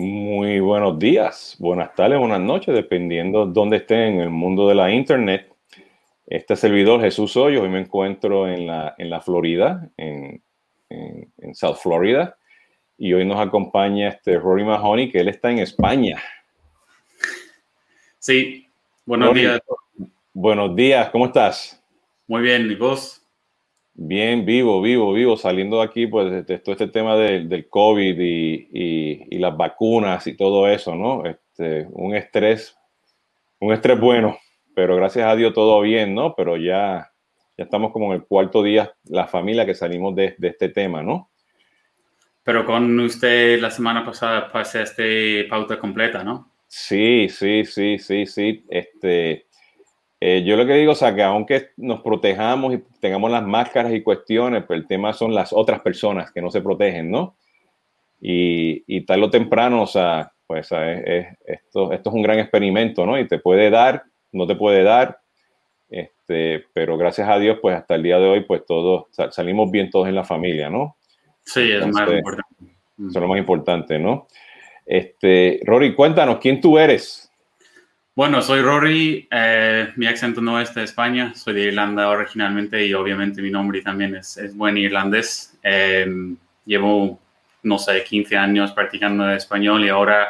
Muy buenos días, buenas tardes, buenas noches, dependiendo dónde estén en el mundo de la Internet. Este servidor Jesús Hoyo, hoy me encuentro en la, en la Florida, en, en, South Florida, y hoy nos acompaña este Rory Mahoney, que él está en España. Sí, buenos días. Buenos días, ¿cómo estás? Muy bien, ¿y vos? Bien, vivo, vivo, vivo, saliendo de aquí, pues, de todo este tema del COVID y, las vacunas y todo eso, ¿no? Este, un estrés, un estrés bueno, pero gracias a Dios todo bien, ¿no? Pero ya, ya estamos como en el cuarto día, la familia que salimos de, de este tema, ¿no? Pero con usted la semana pasada pasé este pauta completa, ¿no? Sí, sí, sí, sí, sí. Este, eh, yo lo que digo, o sea, que aunque nos protejamos y tengamos las máscaras y cuestiones, pues el tema son las otras personas que no se protegen, ¿no? Y, y tarde o temprano, o sea, pues esto, esto es un gran experimento, ¿no? Y te puede dar, no te puede dar, este, pero gracias a Dios, pues hasta el día de hoy, pues todos salimos bien todos en la familia, ¿no? Sí, es más importante. Eso es lo más importante, ¿no? Este, Rory, cuéntanos, ¿quién tú eres? Bueno, soy Rory, eh, mi acento no es de España, soy de Irlanda originalmente y obviamente mi nombre también es, es buen irlandés. Em, llevo, no sé, 15 años practicando español y ahora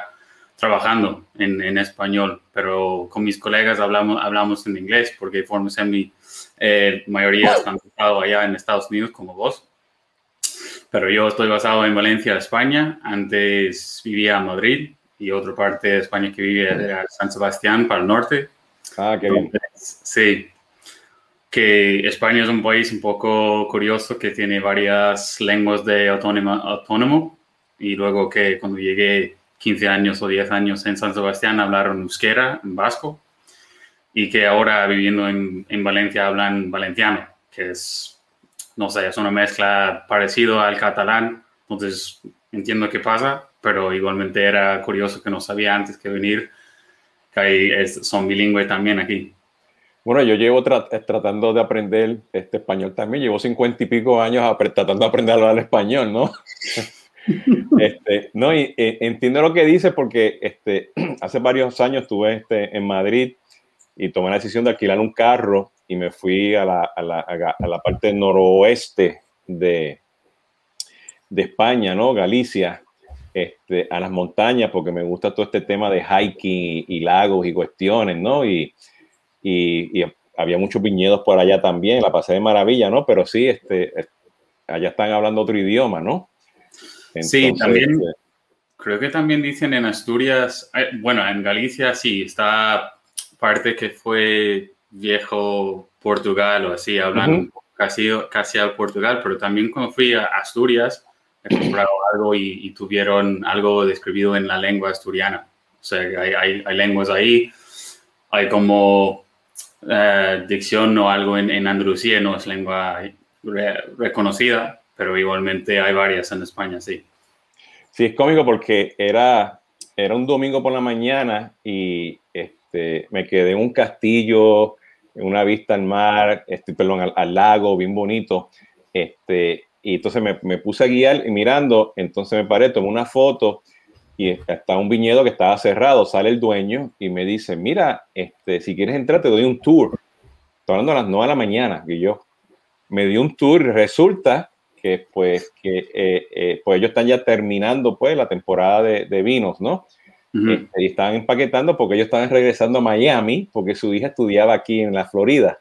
trabajando en, en, español, pero con mis colegas hablamos, hablamos en inglés porque formos en mi eh, mayoría están estado allá en Estados Unidos como vos. Pero yo estoy basado en Valencia, España. Antes vivía en Madrid y otra parte de España que vive era San Sebastián para el norte. Ah, qué bien. Sí, que España es un país un poco curioso que tiene varias lenguas de autónomo, autónomo y luego que cuando llegué 15 años o 10 años en San Sebastián hablaron euskera, en vasco, y que ahora viviendo en, en Valencia hablan valenciano, que es, no sé, es una mezcla parecido al catalán, entonces entiendo qué pasa, pero igualmente era curioso que no sabía antes que venir, que hay, son bilingües también aquí. Bueno, yo llevo eh, tratando de aprender este español también, llevo cincuenta y pico años tratando de aprender a hablar español, ¿no? este, no, y, eh, entiendo lo que dice porque este, hace varios años estuve este, en Madrid y tomé la decisión de alquilar un carro y me fui a la, a la, a la parte noroeste de, de España, ¿no? Galicia, este, a las montañas, porque me gusta todo este tema de hiking y, lagos y cuestiones, ¿no? Y, y, había muchos viñedos por allá también, la pasé de maravilla, ¿no? Pero sí, este, allá están hablando otro idioma, ¿no? sí, también. Este, creo que también dicen en Asturias, eh, bueno, en Galicia sí, está parte que fue viejo Portugal o así, hablan casi, casi al Portugal, pero también cuando fui a Asturias, he comprado algo y, tuvieron algo describido en la lengua asturiana. O sea, hay, hay, hay lenguas ahí, hay como eh, dicción o algo en, en, Andalucía, no es lengua reconocida, pero igualmente hay varias en España, sí. Sí, es cómico porque era, era un domingo por la mañana y este, me quedé en un castillo, en una vista al mar, este, perdón, al, al lago, bien bonito. Este, y entonces me, me, puse a guiar y mirando, entonces me paré, tomé una foto y está un viñedo que estaba cerrado, sale el dueño y me dice, mira, este, si quieres entrar te doy un tour. Estoy hablando a las 9 de la mañana y yo me dio un tour y resulta que pues, que, eh, eh, pues ellos están ya terminando pues la temporada de, de vinos, ¿no? Este, y estaban empaquetando porque ellos estaban regresando a Miami porque su hija estudiaba aquí en la Florida.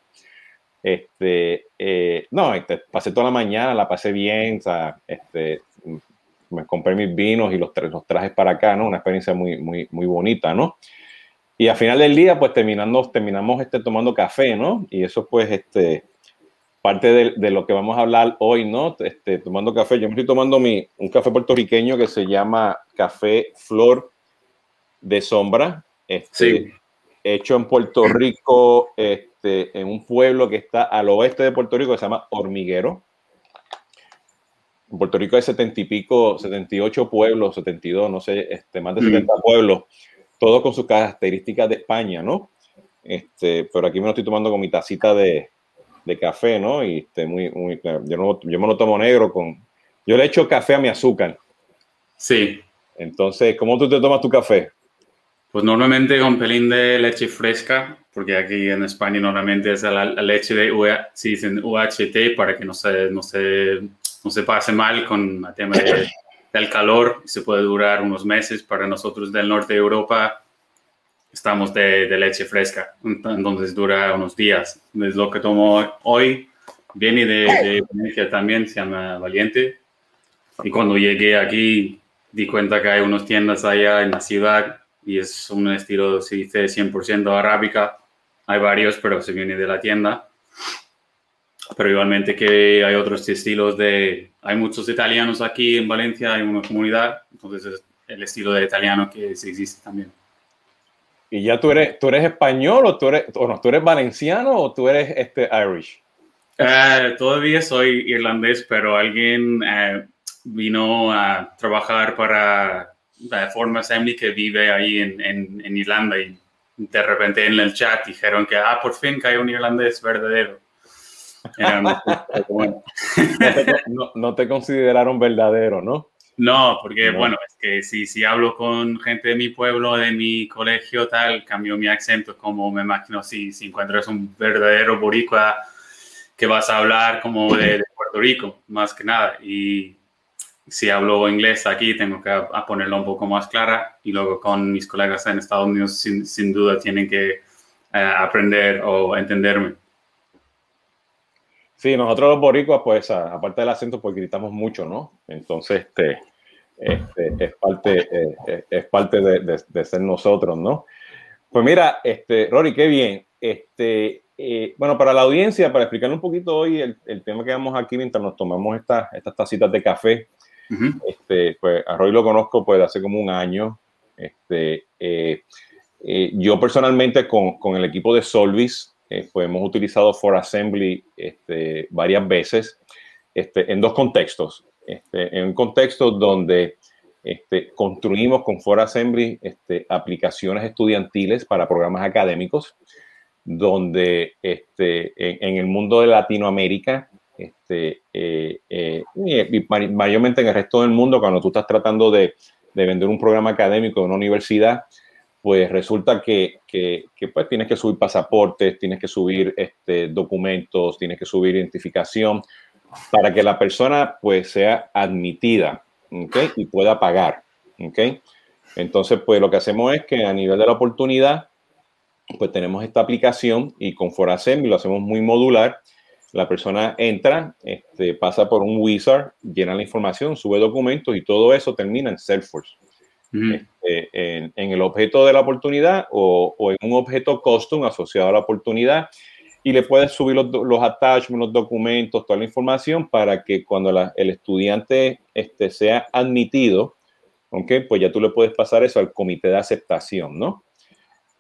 Este, eh, no, este, pasé toda la mañana, la pasé bien, o sea, este, me compré mis vinos y los, los trajes para acá, ¿no? Una experiencia muy, muy, muy bonita, ¿no? Y al final del día, pues terminando, terminamos este, tomando café, ¿no? Y eso, pues, este, parte de, de, lo que vamos a hablar hoy, ¿no? Este, tomando café. Yo me estoy tomando mi, un café puertorriqueño que se llama Café Flor de Sombra. Este, sí. Hecho en Puerto Rico, este, en un pueblo que está al oeste de Puerto Rico que se llama Hormiguero. En Puerto Rico hay setenta y pico, 78 pueblos, 72, no sé, este, más de 70 mm. pueblos, todos con sus características de España, ¿no? Este, pero aquí me lo estoy tomando con mi tacita de, de café, ¿no? Y este, muy, muy, yo, no, yo me lo tomo negro con... Yo le echo café a mi azúcar. Sí. Entonces, ¿cómo tú te tomas tu café? Pues normalmente con pelín de leche fresca, porque aquí en España normalmente es la, leche de UHT para que no se, no se, no se pase mal con el tema del calor. Se puede durar unos meses. Para nosotros del norte de Europa estamos de, de leche fresca, entonces dura unos días. Es lo que tomo hoy. Viene de, de también, se llama Valiente. Y cuando llegué aquí di cuenta que hay unas tiendas allá en la ciudad y es un estilo, se dice 100% arábica. Hay varios, pero se viene de la tienda. Pero igualmente que hay otros estilos de... Hay muchos italianos aquí en Valencia, hay una comunidad, entonces es el estilo de italiano que existe también. ¿Y ya tú eres, tú eres español o tú eres, o no, tú eres valenciano o tú eres este Irish? Eh, todavía soy irlandés, pero alguien eh, vino a trabajar para de forma Assembly que vive ahí en, en, Irlanda y de repente en el chat dijeron que, ah, por fin hay un irlandés verdadero. no, te, consideraron verdadero, ¿no? No, porque bueno, es que si, si hablo con gente de mi pueblo, de mi colegio, tal, cambio mi acento, como me imagino si, si encuentras un verdadero boricua que vas a hablar como de, de Puerto Rico, más que nada. Y si hablo inglés aquí, tengo que ponerlo un poco más clara y luego con mis colegas en Estados Unidos, sin, duda, tienen que eh, aprender o entenderme. Sí, nosotros los boricuas, pues, aparte del acento, pues gritamos mucho, ¿no? Entonces, este, este es parte, eh, eh, es parte de, ser nosotros, ¿no? Pues mira, este, Rory, qué bien. Este, bueno, para la audiencia, para explicar un poquito hoy el, tema que vamos aquí mientras nos tomamos esta, estas tacitas de café, este, pues a Roy lo conozco pues hace como un año. Este, eh, eh, yo personalmente con, el equipo de Solvis, eh, pues hemos utilizado For Assembly este, varias veces en dos contextos. En un contexto donde construimos con For Assembly aplicaciones estudiantiles para programas académicos, donde en el mundo de Latinoamérica este, eh, eh, y mayormente en el resto del mundo, cuando tú estás tratando de, de vender un programa académico en una universidad, pues resulta que, que, pues tienes que subir pasaportes, tienes que subir este, documentos, tienes que subir identificación para que la persona pues sea admitida ¿okay? y pueda pagar. ¿okay? Entonces, pues lo que hacemos es que a nivel de la oportunidad, pues tenemos esta aplicación y con Forasem lo hacemos muy modular la persona entra, este, pasa por un wizard, llena la información, sube documentos y todo eso termina en Salesforce. Este, en, el objeto de la oportunidad o, en un objeto custom asociado a la oportunidad y le puedes subir los, los attachments, los documentos, toda la información para que cuando el estudiante este, sea admitido, okay, pues ya tú le puedes pasar eso al comité de aceptación, ¿no?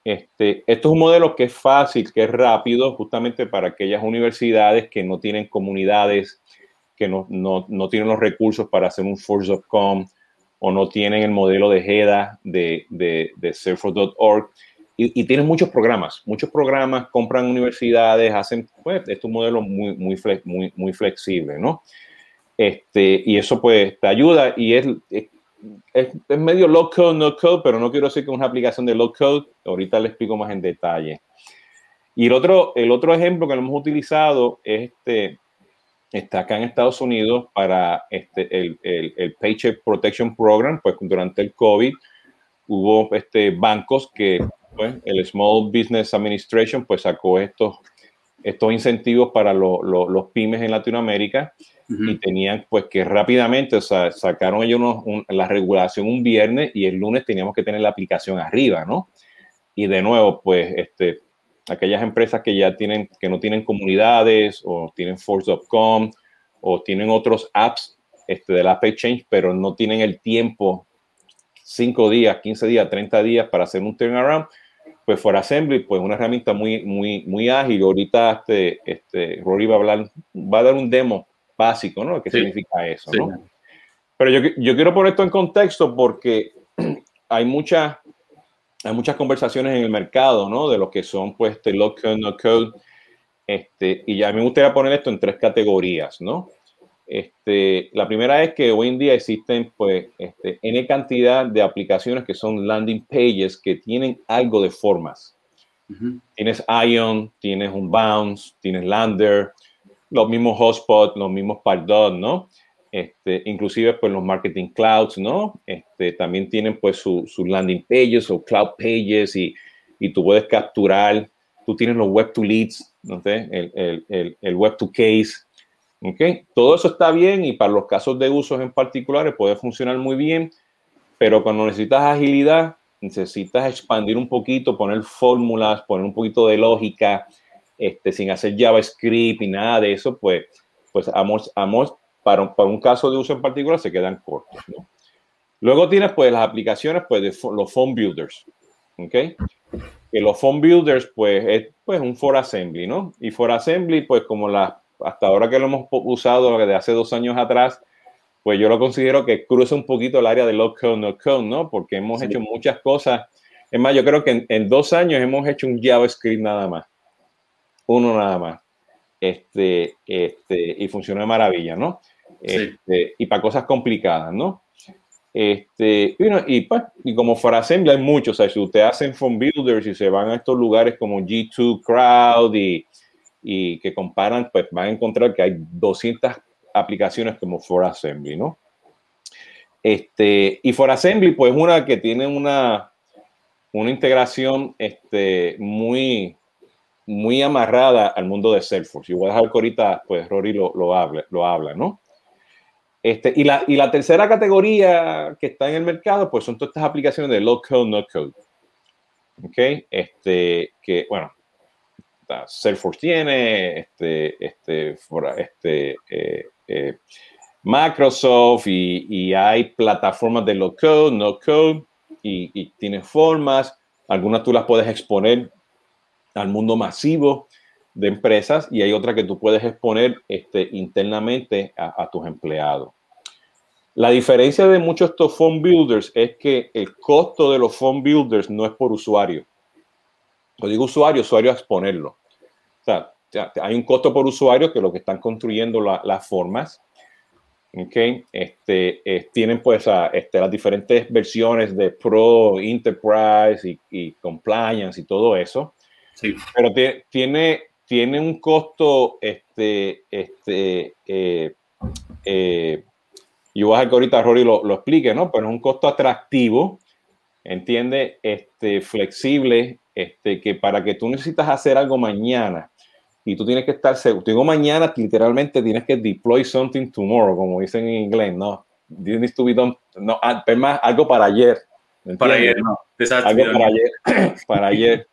Este, esto es un modelo que es fácil, que es rápido, justamente para aquellas universidades que no tienen comunidades, que no, no, no tienen los recursos para hacer un Force.com o no tienen el modelo de HEDA de, de, de Salesforce.org. Y, y, tienen muchos programas, muchos programas, compran universidades, hacen, pues, esto es un modelo muy, muy, muy, muy flexible, ¿no? Este, y eso pues te ayuda y es es, medio low code, no code, pero no quiero decir que es una aplicación de low code. Ahorita le explico más en detalle. Y el otro, el otro ejemplo que lo hemos utilizado es este, está acá en Estados Unidos para este, el, el, el, Paycheck Protection Program, pues durante el COVID hubo este, bancos que pues, el Small Business Administration pues sacó estos, estos incentivos para los pymes en Latinoamérica y tenían pues que rápidamente, o sea, sacaron ellos la regulación un viernes y el lunes teníamos que tener la aplicación arriba, ¿no? Y de nuevo, pues, este, aquellas empresas que ya tienen, que no tienen comunidades o tienen Force.com o tienen otros apps este, de la App Exchange, pero no tienen el tiempo, 5 días, 15 días, 30 días para hacer un turnaround, pues For Assembly, pues una herramienta muy, muy, muy ágil. Ahorita este, este, Rory va a hablar, va a dar un demo básico, ¿no? ¿Qué significa eso, no? Pero yo, yo, quiero poner esto en contexto porque hay, muchas hay muchas conversaciones en el mercado, ¿no? De lo que son, pues, este low code, no code. Este, y ya me gustaría poner esto en tres categorías, ¿no? Este, la primera es que hoy en día existen pues este, N cantidad de aplicaciones que son landing pages que tienen algo de formas. Tienes Ion, tienes un Bounce, tienes Lander, los mismos hotspot, los mismos Pardot, ¿no? Este, inclusive pues los marketing clouds, ¿no? Este, también tienen pues sus landing pages o cloud pages y, y, tú puedes capturar, tú tienes los web to leads, ¿no? el, el, el web to case, Okay. Todo eso está bien y para los casos de usos en particulares puede funcionar muy bien, pero cuando necesitas agilidad, necesitas expandir un poquito, poner fórmulas, poner un poquito de lógica, este, sin hacer JavaScript y nada de eso, pues, pues amos, amos, para, para un caso de uso en particular se quedan cortos. ¿no? Luego tienes pues las aplicaciones pues, de los phone builders. ¿okay? Que los phone builders pues es pues, un for assembly, ¿no? Y for assembly pues como las hasta ahora que lo hemos usado desde hace dos años atrás, pues yo lo considero que cruza un poquito el área de low code, no code, ¿no? Porque hemos hecho muchas cosas. Es más, yo creo que en, dos años hemos hecho un JavaScript nada más. Uno nada más. Este, este, y funciona de maravilla, ¿no? Este, y para cosas complicadas, ¿no? Este, y, y, pues, y como para Assembly hay muchos, o sea, si ustedes hacen phone builders y se van a estos lugares como G2 Crowd y, y que comparan, pues van a encontrar que hay 200 aplicaciones como For Assembly, ¿no? Este, y For Assembly, pues una que tiene una, una integración este, muy, muy amarrada al mundo de Salesforce. Y voy a dejar que ahorita, pues Rory lo, lo, habla, lo habla, ¿no? Este, y, la, y la tercera categoría que está en el mercado, pues son todas estas aplicaciones de low code, no code. ¿Ok? Este, que, bueno, Salesforce tiene, este, este, este, eh, eh, Microsoft y, hay plataformas de low code, no code y, y tiene formas. Algunas tú las puedes exponer al mundo masivo de empresas y hay otras que tú puedes exponer este, internamente a, tus empleados. La diferencia de muchos de estos phone builders es que el costo de los phone builders no es por usuario. Lo digo usuario, usuario exponerlo sea, hay un costo por usuario que lo que están construyendo las formas. Okay. Este, tienen pues este, las diferentes versiones de Pro, Enterprise y, Compliance y todo eso. Sí. Pero tiene, tiene un costo, este, este, eh, eh, yo voy a que ahorita Rory lo, lo, explique, ¿no? Pero es un costo atractivo, entiende, este, flexible, este, que para que tú necesitas hacer algo mañana, y tú tienes que estar seguro. Digo mañana, literalmente tienes que deploy something tomorrow, como dicen en inglés, ¿no? Needs to be done, no, ah, más, algo para ayer. Para ayer, no. Algo para ayer, para ayer.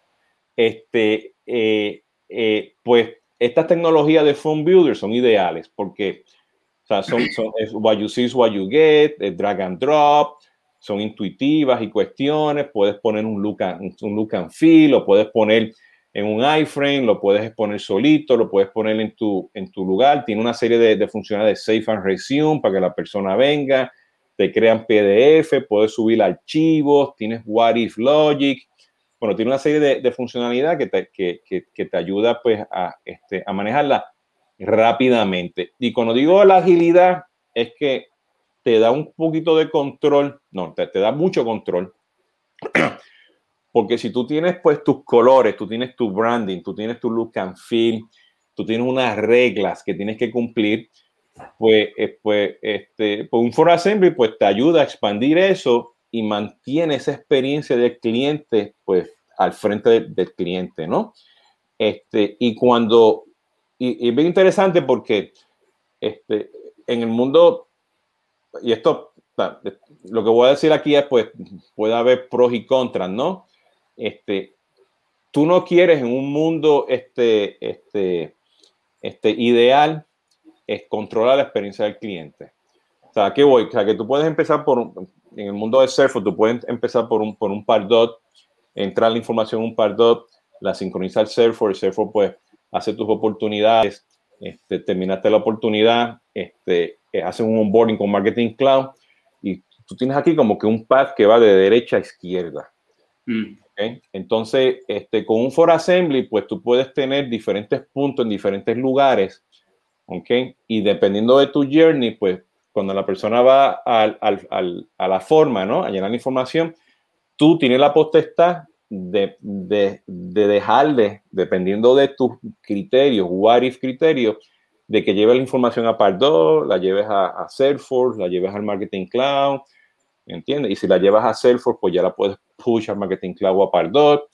Este, eh, eh, pues estas tecnologías de phone builder son ideales porque son, son es what you see is what you get, drag and drop, son intuitivas y cuestiones, puedes poner un look and, un look and feel o puedes poner en un iframe, lo puedes poner solito, lo puedes poner en tu, en tu lugar. Tiene una serie de, de funcionalidades de Safe and Resume para que la persona venga. Te crean PDF, puedes subir archivos, tienes What If Logic. Bueno, tiene una serie de, de funcionalidades que te, que, que, te ayuda pues a, este, a manejarla rápidamente. Y cuando digo la agilidad, es que te da un poquito de control, no, te, te da mucho control Porque si tú tienes pues tus colores, tú tienes tu branding, tú tienes tu look and feel, tú tienes unas reglas que tienes que cumplir, pues, eh, pues, este, pues un for assembly pues te ayuda a expandir eso y mantiene esa experiencia del cliente pues al frente del, cliente, ¿no? Este, y cuando, y, es bien interesante porque este, en el mundo, y esto, lo que voy a decir aquí es pues puede haber pros y contras, ¿no? este, tú no quieres en un mundo este, este, este ideal es controlar la experiencia del cliente. O sea, ¿qué voy? O sea, que tú puedes empezar por, en el mundo de Surfer, tú puedes empezar por un, por un dot, entrar la información en un pardot, la sincronizar el Surfer, el Surfer pues hace tus oportunidades, este, terminaste la oportunidad, este, eh, hace un onboarding con Marketing Cloud y tú tienes aquí como que un path que va de derecha a izquierda. Mm. Entonces, este, con un for assembly, pues tú puedes tener diferentes puntos en diferentes lugares ¿ok? Y dependiendo de tu journey, pues cuando la persona va a la forma, ¿no? A llenar la información, tú tienes la potestad de, de, de dejarle, dependiendo de tus criterios, what if criterios, de que lleves la información a Pardot, la lleves a, a, Salesforce, la lleves al Marketing Cloud, ¿entiendes? Y si la llevas a Salesforce, pues ya la puedes push al Marketing Cloud o a Pardot.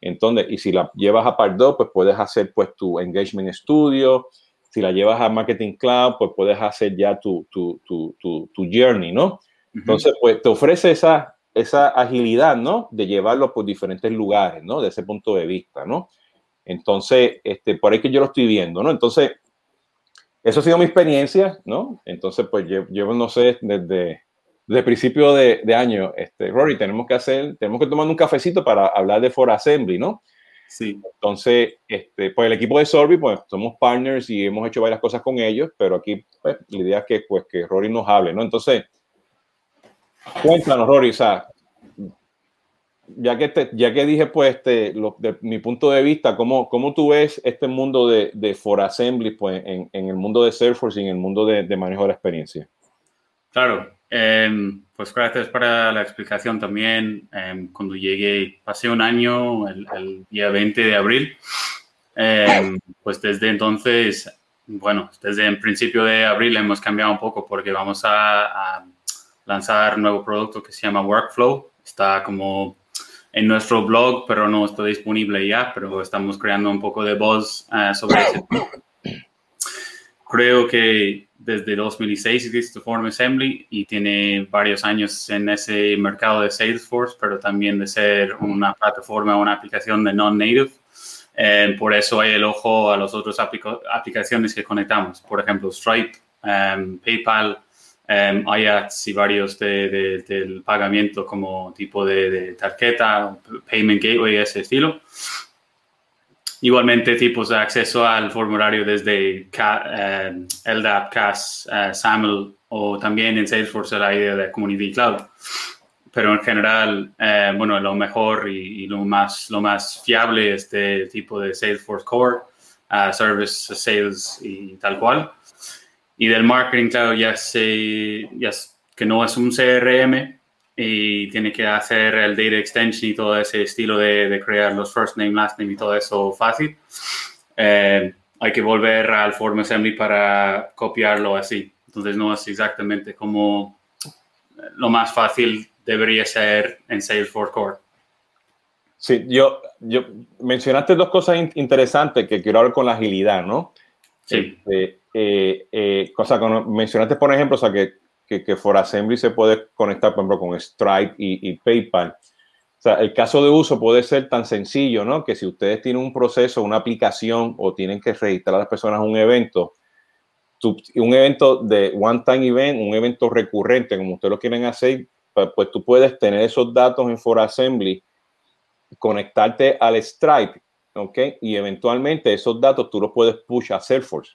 Entonces, y si la llevas a Pardot, pues puedes hacer pues tu Engagement Studio. Si la llevas a Marketing Cloud, pues puedes hacer ya tu, tu, tu, tu, tu journey, ¿no? Entonces, pues te ofrece esa, esa agilidad, ¿no? De llevarlo por diferentes lugares, ¿no? De ese punto de vista, ¿no? Entonces, este, por ahí que yo lo estoy viendo, ¿no? Entonces, eso ha sido mi experiencia, ¿no? Entonces, pues llevo, no sé, desde, desde principio de, de, año, este, Rory, tenemos que hacer, tenemos que tomar un cafecito para hablar de For Assembly, ¿no? Sí. Entonces, este, pues el equipo de Sorby, pues somos partners y hemos hecho varias cosas con ellos, pero aquí, pues, la idea es que, pues, que Rory nos hable, ¿no? Entonces, Cuéntanos, Rory, o sea, ya que, te, ya que dije, pues, este, lo, de mi punto de vista, ¿cómo, cómo tú ves este mundo de, de For Assembly pues, en, en, el mundo de Salesforce y en el mundo de, de manejo de la experiencia? Claro, eh, pues gracias para la explicación también. Eh, cuando llegué, pasé un año, el, el día 20 de abril, eh, pues desde entonces, bueno, desde el principio de abril hemos cambiado un poco porque vamos a, a lanzar un nuevo producto que se llama Workflow. Está como en nuestro blog, pero no está disponible ya, pero estamos creando un poco de voz uh, sobre ese Creo que desde 2006 existe Form Assembly y tiene varios años en ese mercado de Salesforce, pero también de ser una plataforma, una aplicación de non-native. Eh, por eso hay el ojo a las otras aplica aplicaciones que conectamos, por ejemplo, Stripe, um, PayPal, Um, hay y varios de, de, del pagamiento como tipo de, de, tarjeta, payment gateway, ese estilo. Igualmente tipos de acceso al formulario desde uh, LDAP, CAS, uh, SAML o también en Salesforce la idea de Community Cloud. Pero en general, uh, bueno, lo mejor y, y, lo, más, lo más fiable es este tipo de Salesforce Core, Service Sales y tal cual y del marketing, claro, ya sé ya que no es un CRM y tiene que hacer el data extension y todo ese estilo de, de crear los first name, last name y todo eso fácil. Eh, hay que volver al Form Assembly para copiarlo así. Entonces no es exactamente como lo más fácil debería ser en Salesforce Core. Sí, yo, yo mencionaste dos cosas in interesantes que quiero hablar con la agilidad, ¿no? Sí. Este, eh, eh, cosa que mencionaste, por ejemplo, o sea, que, que, que For Assembly se puede conectar, por ejemplo, con Stripe y, y, PayPal. O sea, el caso de uso puede ser tan sencillo, ¿no? Que si ustedes tienen un proceso, una aplicación o tienen que registrar a las personas un evento, tu, un evento de one-time event, un evento recurrente, como ustedes lo quieren hacer, pues, tú puedes tener esos datos en For Assembly, conectarte al Stripe, ¿ok? Y eventualmente esos datos tú los puedes push a Salesforce.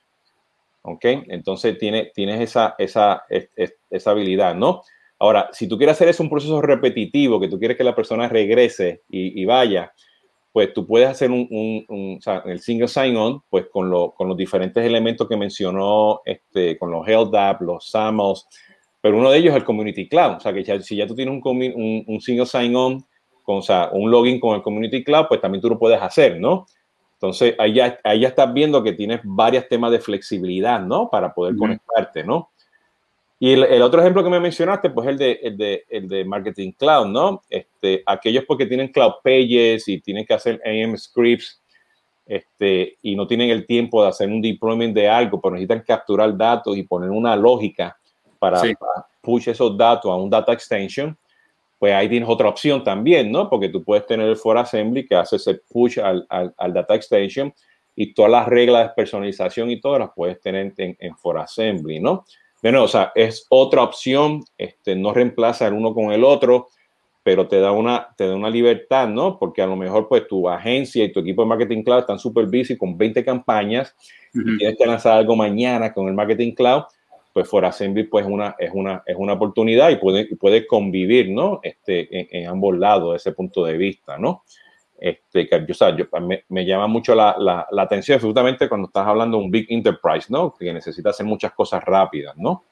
¿Ok? Entonces tiene, tienes esa, esa, esa habilidad, ¿no? Ahora, si tú quieres hacer eso un proceso repetitivo, que tú quieres que la persona regrese y, y vaya, pues tú puedes hacer un, un, un o sea, el single sign-on, pues con, lo, con, los diferentes elementos que mencionó, este, con los App, los SAMLs, pero uno de ellos es el Community Cloud, o sea, que ya, si ya tú tienes un, un single sign-on, con, o sea, un login con el Community Cloud, pues también tú lo puedes hacer, ¿no? Entonces, ahí ya, ahí ya estás viendo que tienes varios temas de flexibilidad, ¿no? Para poder uh -huh. conectarte, ¿no? Y el, el, otro ejemplo que me mencionaste, pues el de, el de, el de Marketing Cloud, ¿no? Este, aquellos porque tienen Cloud Pages y tienen que hacer AM scripts este, y no tienen el tiempo de hacer un deployment de algo, pero necesitan capturar datos y poner una lógica para, sí. para push esos datos a un data extension pues ahí tienes otra opción también, ¿no? Porque tú puedes tener el for assembly que hace ese push al, al, al data extension y todas las reglas de personalización y todas las puedes tener en, en for assembly, ¿no? Bueno, o sea, es otra opción, este, no reemplaza el uno con el otro, pero te da una, te da una libertad, ¿no? Porque a lo mejor pues tu agencia y tu equipo de marketing cloud están súper busy con 20 campañas uh -huh. y tienes que lanzar algo mañana con el marketing cloud pues For Assembly pues una, es, una, es una oportunidad y puede, puede convivir, ¿no? Este, en, ambos lados, ese punto de vista, ¿no? este, que yo, me, llama mucho la, la, atención, absolutamente cuando estás hablando de un big enterprise, ¿no? Que necesita hacer muchas cosas rápidas, ¿no?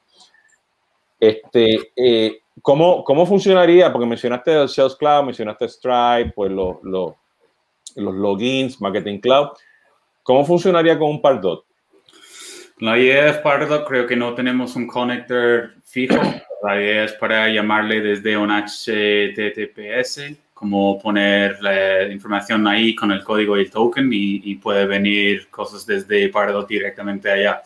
Este, eh, ¿cómo, ¿Cómo funcionaría? Porque mencionaste el Sales Cloud, mencionaste Stripe, pues los, los, los logins, Marketing Cloud. ¿Cómo funcionaría con un Pardot? La idea es Pardot, creo que no tenemos un connector fijo. La idea es para llamarle desde un HTTPS como poner la información ahí con el código y el token y, puede venir cosas desde Pardot directamente allá.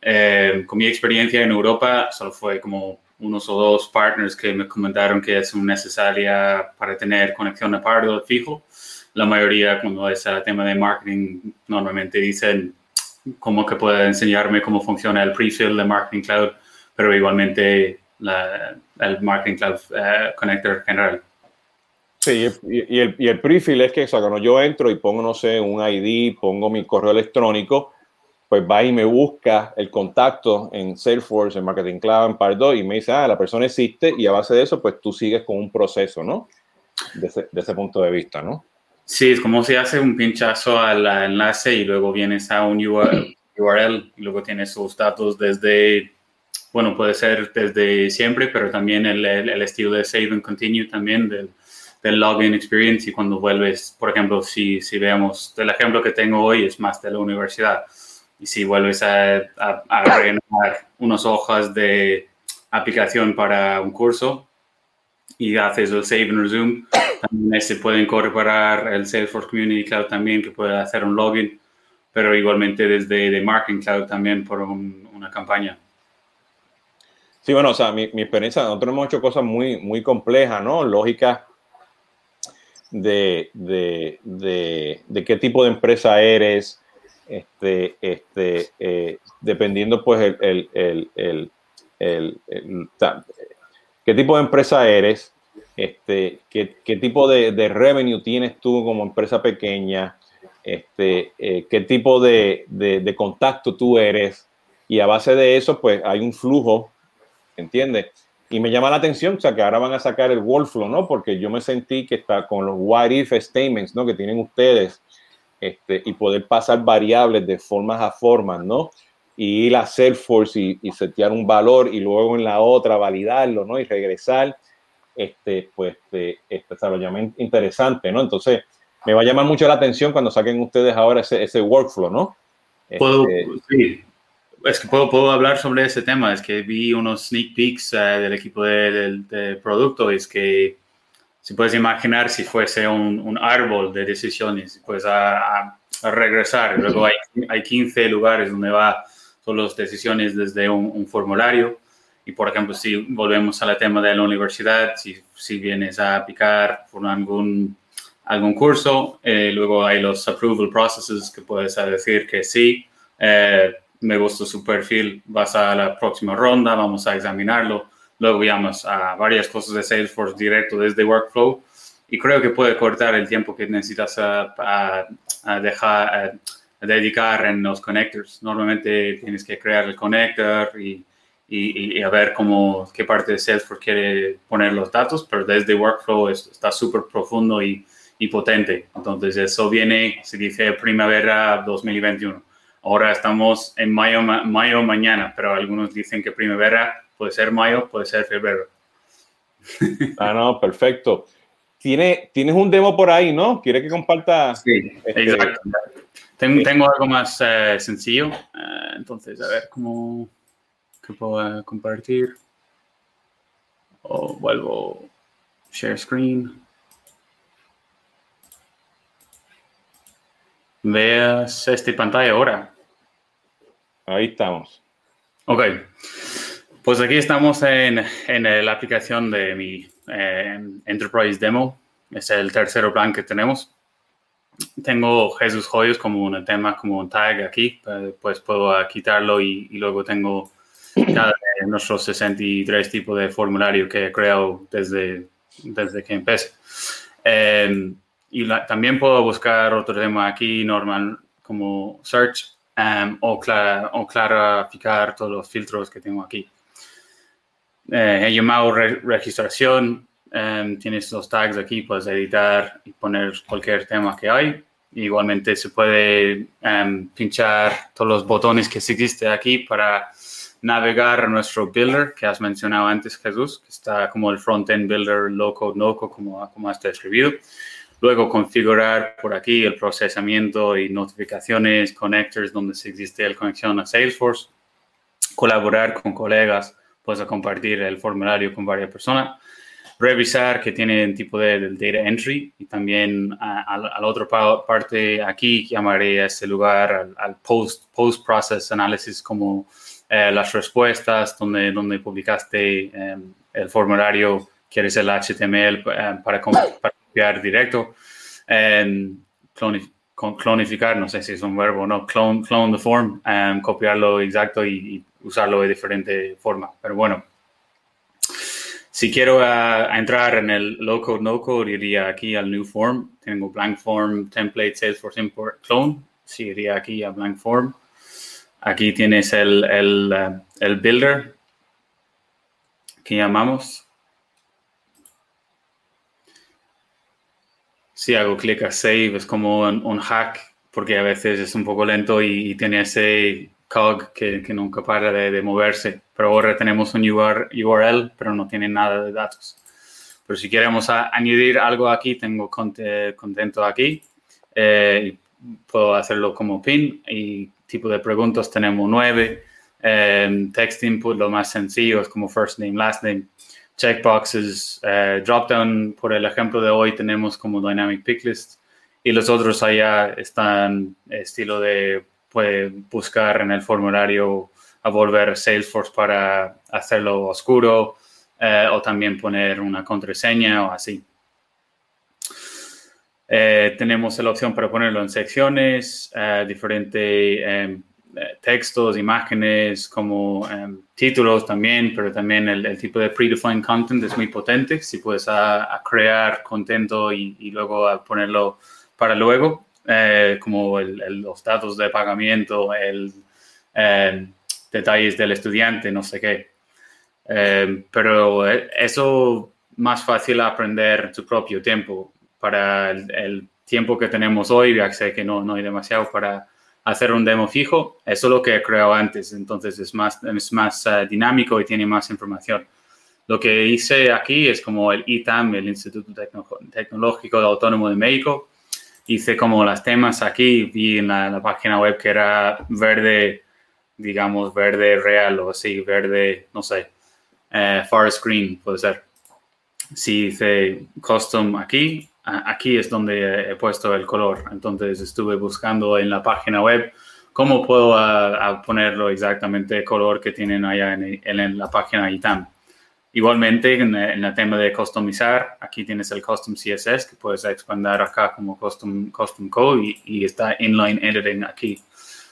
Eh, con mi experiencia en Europa, solo fue como unos o dos partners que me comentaron que es necesaria para tener conexión a Pardot fijo. La mayoría, cuando es el tema de marketing, normalmente dicen cómo que puede enseñarme cómo funciona el pre-fill de Marketing Cloud, pero igualmente el Marketing Cloud uh, Connector general. Sí, y, el, y el prefill es que, o sea, cuando yo entro y pongo, no sé, un ID, pongo mi correo electrónico, pues va y me busca el contacto en Salesforce, en Marketing Cloud, en Pardot, y me dice, ah, la persona existe, y a base de eso, pues tú sigues con un proceso, ¿no? De ese, de ese punto de vista, ¿no? Sí, es como si hace un pinchazo al enlace y luego vienes a un URL, y luego tienes sus datos desde, bueno, puede ser desde siempre, pero también el, el estilo de Save and Continue también del del login experience y cuando vuelves, por ejemplo, si, si veamos, el ejemplo que tengo hoy es más de la universidad. Y si vuelves a, a, a rellenar unas hojas de aplicación para un curso y haces el save and resume, también se puede incorporar el Salesforce Community Cloud también que puede hacer un login, pero igualmente desde de Marketing Cloud también por una campaña. Sí, bueno, o sea, mi, mi, experiencia, nosotros hemos hecho cosas muy, muy complejas, ¿no? Lógicas de, de, de, qué tipo de empresa eres, este, este, eh, dependiendo pues el, el, el, el, qué tipo de empresa eres, este, qué, qué tipo de, de, revenue tienes tú como empresa pequeña, este, eh, qué tipo de, de, contacto tú eres y a base de eso pues hay un flujo, ¿entiendes? Y me llama la atención, o sea, que ahora van a sacar el workflow, ¿no? Porque yo me sentí que está con los what if statements, ¿no? Que tienen ustedes, este, y poder pasar variables de formas a formas, ¿no? Y ir a Salesforce y, y setear un valor y luego en la otra validarlo, ¿no? Y regresar, este, pues, este, llamé interesante, ¿no? Entonces, me va a llamar mucho la atención cuando saquen ustedes ahora ese, ese workflow, ¿no? Puedo, este, sí, es que puedo, puedo hablar sobre ese tema. Es que vi unos sneak peeks eh, del equipo de, producto. Es que si puedes imaginar si fuese un, un árbol de decisiones, pues a, a, regresar. Luego hay, hay 15 lugares donde va todas las decisiones desde un, formulario. Y por ejemplo, si volvemos al tema de la universidad, si, si vienes a aplicar por algún, algún curso, eh, luego hay los approval processes que puedes decir que sí. Eh, me gustó su perfil, vas a la próxima ronda, vamos a examinarlo, luego llamas a varias cosas de Salesforce directo desde Workflow y creo que puede cortar el tiempo que necesitas a, dejar, a, dedicar en los connectors. Normalmente tienes que crear el connector y, y, a ver cómo, qué parte de Salesforce quiere poner los datos, pero desde Workflow está súper profundo y, y potente. Entonces eso viene, se dice primavera 2021 Ahora estamos en mayo, mayo mañana, pero algunos dicen que primavera puede ser mayo, puede ser febrero. Ah, no, perfecto. ¿Tiene, tienes un demo por ahí, ¿no? ¿Quiere que comparta? Sí, este, exacto. Tengo, algo más eh, sencillo. Eh, entonces, a ver cómo que puedo compartir. O vuelvo share screen. Veas esta pantalla ahora. Ahí estamos. Ok. Pues aquí estamos en, en la aplicación de mi eh, Enterprise Demo. Es el tercer plan que tenemos. Tengo Jesús Joyos como un tema, como un tag aquí. Eh, pues puedo quitarlo y, luego tengo cada nuestros 63 tipos de formulario que he creado desde, desde que empecé. Eh, y también puedo buscar otro tema aquí normal como search um, o, o, clarificar todos los filtros que tengo aquí. Eh, he llamado registración, em, tienes los tags aquí, puedes editar y poner cualquier tema que hay. Igualmente se puede em, pinchar todos los botones que existe aquí para navegar a nuestro builder que has mencionado antes, Jesús, que está como el front-end builder low-code, no-code, como, como has describido. Luego configurar por aquí el procesamiento y notificaciones, connectors donde se existe la conexión a Salesforce. Colaborar con colegas, pues compartir el formulario con varias personas. Revisar que tiene tipo de, data entry y también a, la otra parte aquí llamaré a este lugar al, post, post process analysis como eh, las respuestas donde, donde publicaste eh, el formulario, quieres el HTML eh, para, para copiar directo, clonificar, no sé si es un verbo o no, clone, clone the form, copiarlo exacto y, usarlo de diferente forma. Pero bueno, si quiero uh, entrar en el low code, no code, iría aquí al new form. Tengo blank form, template, Salesforce import, clone. Sí, iría aquí a blank form. Aquí tienes el, el, uh, el builder que llamamos. Si hago clic a Save, es como un, hack, porque a veces es un poco lento y, tiene ese cog que, que nunca para de, moverse. Pero ahora tenemos un URL, pero no tiene nada de datos. Pero si queremos añadir algo aquí, tengo contento aquí. Eh, puedo hacerlo como pin y tipo de preguntas tenemos nueve. Eh, text input, lo más sencillo es como first name, last name checkboxes, uh, dropdown, por el ejemplo de hoy tenemos como Dynamic Picklist y los otros allá están estilo de puede buscar en el formulario a volver Salesforce para hacerlo oscuro eh, o también poner una contraseña o así. Eh, tenemos la opción para ponerlo en secciones, eh, textos, imágenes, como em, títulos también, pero también el, tipo de predefined content es muy potente. Si puedes a, crear contenido y, luego ponerlo para luego, eh, como los datos de pagamiento, el em, detalles del estudiante, no sé qué. Em, pero eh, eso más fácil aprender en su propio tiempo. Para el, tiempo que tenemos hoy, ya sé que no, no hay demasiado para hacer un demo fijo, eso es lo que he creado antes, entonces es más, es más eh, dinámico y tiene más información. Lo que hice aquí es como el ITAM, el Instituto Tecnológico Autónomo de México. Hice como las temas aquí, vi en la, página web que era verde, digamos, verde real o así, verde, no sé, eh, forest green puede ser. Si hice custom aquí, aquí es donde he puesto el color. Entonces estuve buscando en la página web cómo puedo ponerlo exactamente el color que tienen allá en, la página ITAM. Igualmente, en, el tema de customizar, aquí tienes el custom CSS que puedes expandir acá como custom, custom code y, está inline editing aquí,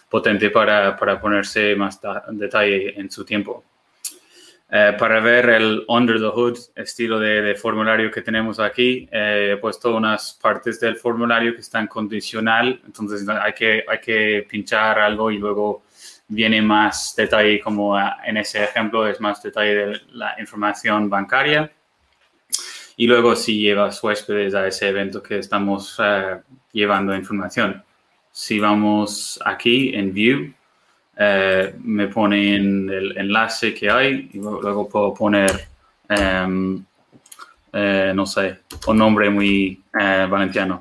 potente para, para ponerse más detalle en su tiempo. Eh, para ver el under the hood estilo de, formulario que tenemos aquí, eh, he puesto unas partes del formulario que están condicional, entonces hay que, hay que pinchar algo y luego viene más detalle, como en ese ejemplo es más detalle de la información bancaria. Y luego si llevas huéspedes a ese evento que estamos eh, llevando información. Si vamos aquí en View, eh, me ponen el enlace que hay y luego puedo poner, em, eh, no sé, un nombre muy eh, valenciano.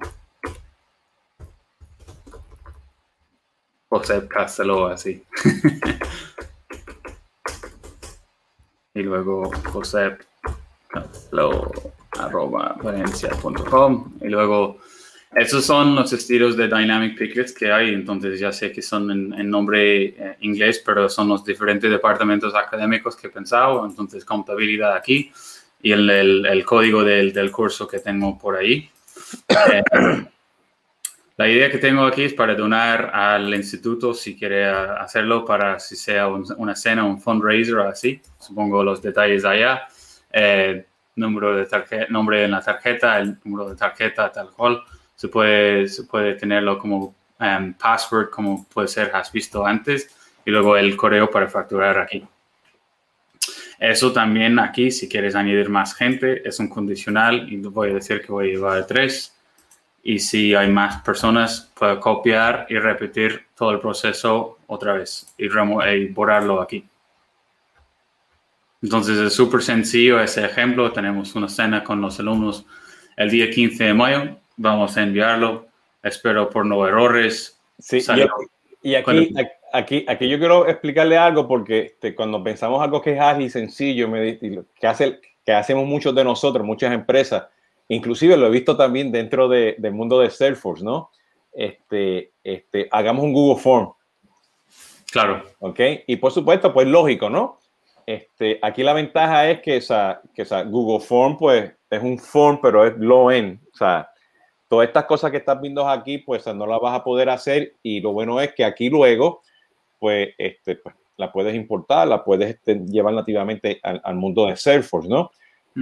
José Castelo, así. y luego José Castelo, arroba valencia.com y luego esos son los estilos de Dynamic Picklets que hay, entonces ya sé que son en, nombre eh, inglés, pero son los diferentes departamentos académicos que he pensado, entonces contabilidad aquí y el, el, código del, del, curso que tengo por ahí. Eh, la idea que tengo aquí es para donar al instituto si quiere hacerlo para si sea una cena, un fundraiser o así. Supongo los detalles allá. Eh, número de nombre en la tarjeta, el número de tarjeta, tal cual se puede, se puede tenerlo como um, password, como puede ser, has visto antes, y luego el correo para facturar aquí. Eso también aquí, si quieres añadir más gente, es un condicional y voy a decir que voy a llevar tres. Y si hay más personas, puedo copiar y repetir todo el proceso otra vez y, y borrarlo aquí. Entonces es súper sencillo ese ejemplo. Tenemos una cena con los alumnos el día 15 de mayo. Vamos a enviarlo. Espero por no errores. Sí, y, aquí, aquí, aquí, yo quiero explicarle algo porque este, cuando pensamos algo que es ágil y sencillo, me, que, hace, que hacemos muchos de nosotros, muchas empresas, inclusive lo he visto también dentro de, del mundo de Salesforce, ¿no? Este, este, hagamos un Google Form. Claro. ¿Ok? Y por supuesto, pues lógico, ¿no? Este, aquí la ventaja es que, esa, que esa Google Form, pues, es un form, pero es low end. O sea, todas estas cosas que estás viendo aquí, pues, no las vas a poder hacer. Y lo bueno es que aquí luego, pues, este, pues, la puedes importar, la puedes este, llevar nativamente al, mundo de Salesforce, ¿no?